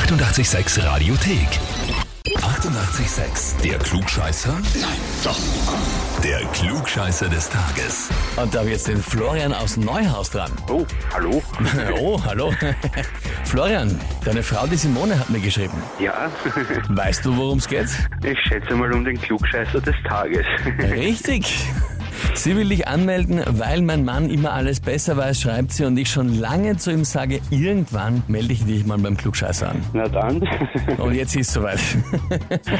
886 Radiothek. 88,6. Der Klugscheißer? Nein, doch. Der Klugscheißer des Tages. Und da habe ich jetzt den Florian aus Neuhaus dran. Oh, hallo? Oh, hallo. Florian, deine Frau, die Simone, hat mir geschrieben. Ja, Weißt du, worum es geht? ich schätze mal um den Klugscheißer des Tages. Richtig. Sie will dich anmelden, weil mein Mann immer alles besser weiß, schreibt sie, und ich schon lange zu ihm sage, irgendwann melde ich dich mal beim Klugscheißer an. Na dann. Und jetzt ist es soweit.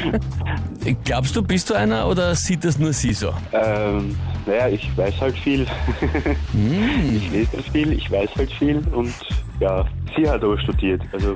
Glaubst du, bist du einer oder sieht das nur sie so? ähm, naja, ich weiß halt viel. Ich lese halt viel, ich weiß halt viel und ja, aber studiert. Also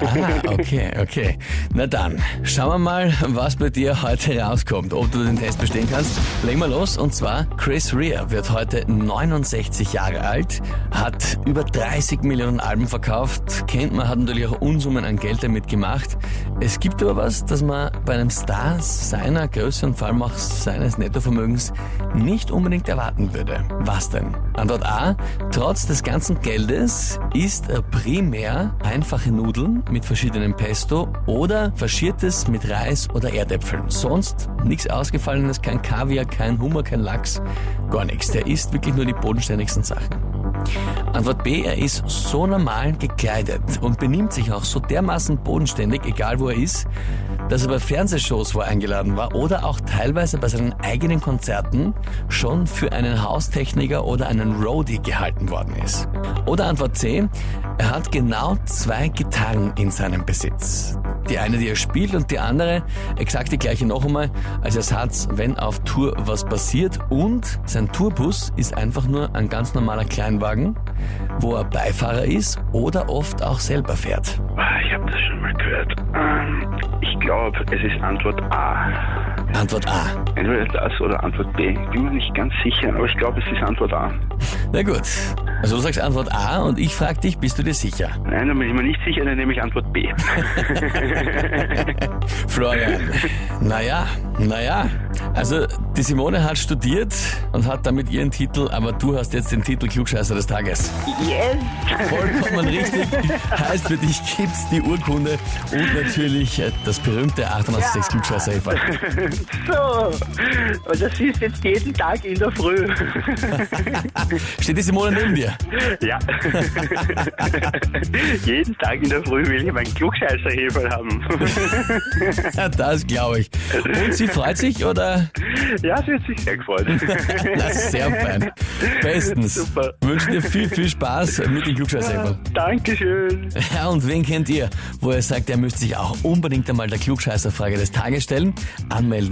Ah, okay, okay. Na dann, schauen wir mal, was bei dir heute rauskommt. Ob du den Test bestehen kannst. Legen wir los. Und zwar, Chris Rea wird heute 69 Jahre alt, hat über 30 Millionen Alben verkauft, kennt man, hat natürlich auch Unsummen an Geld damit gemacht. Es gibt aber was, das man bei einem Star seiner Größe und vor allem auch seines Nettovermögens nicht unbedingt erwarten würde. Was denn? Antwort A. Trotz des ganzen Geldes isst er primär einfache Nudeln mit verschiedenem Pesto oder faschiertes mit Reis oder Erdäpfeln. Sonst nichts Ausgefallenes, kein Kaviar, kein Hummer, kein Lachs, gar nichts. Der isst wirklich nur die bodenständigsten Sachen. Antwort B, er ist so normal gekleidet und benimmt sich auch so dermaßen bodenständig, egal wo er ist, dass er bei Fernsehshows, wo er eingeladen war, oder auch teilweise bei seinen eigenen Konzerten schon für einen Haustechniker oder einen Roadie gehalten worden ist. Oder Antwort C, er hat genau zwei Gitarren in seinem Besitz. Die eine, die er spielt und die andere, exakt die gleiche noch einmal, als Ersatz, wenn auf Tour was passiert. Und sein Tourbus ist einfach nur ein ganz normaler Kleinwagen, wo er Beifahrer ist oder oft auch selber fährt. Ah, ich habe das schon mal gehört. Ähm, ich glaube, es ist Antwort A. Antwort A. Entweder das oder Antwort B. Ich bin mir nicht ganz sicher, aber ich glaube, es ist Antwort A. Na gut. Also du sagst Antwort A und ich frage dich, bist du dir sicher? Nein, da bin ich mir nicht sicher, dann nehme ich Antwort B. Florian. Naja, naja. Also die Simone hat studiert und hat damit ihren Titel, aber du hast jetzt den Titel Klugscheißer des Tages. Yes! Vollkommen richtig. Heißt für dich gibt's die Urkunde und natürlich äh, das berühmte 886 klugscheißer -Häferl. So, und das ist jetzt jeden Tag in der Früh. Steht die Simone neben dir? Ja. jeden Tag in der Früh will ich meinen Klugscheißerheferl haben. Ja, das glaube ich. Und sie freut sich oder? ja, sie hat sich sehr gefreut. Na, sehr fein. Bestens. Super. Wünsche dir viel, viel Spaß mit den klugscheißer -Häferl. Dankeschön. Ja, und wen kennt ihr, wo er sagt, er müsste sich auch unbedingt einmal der Klugscheißerfrage des Tages stellen? Anmelden,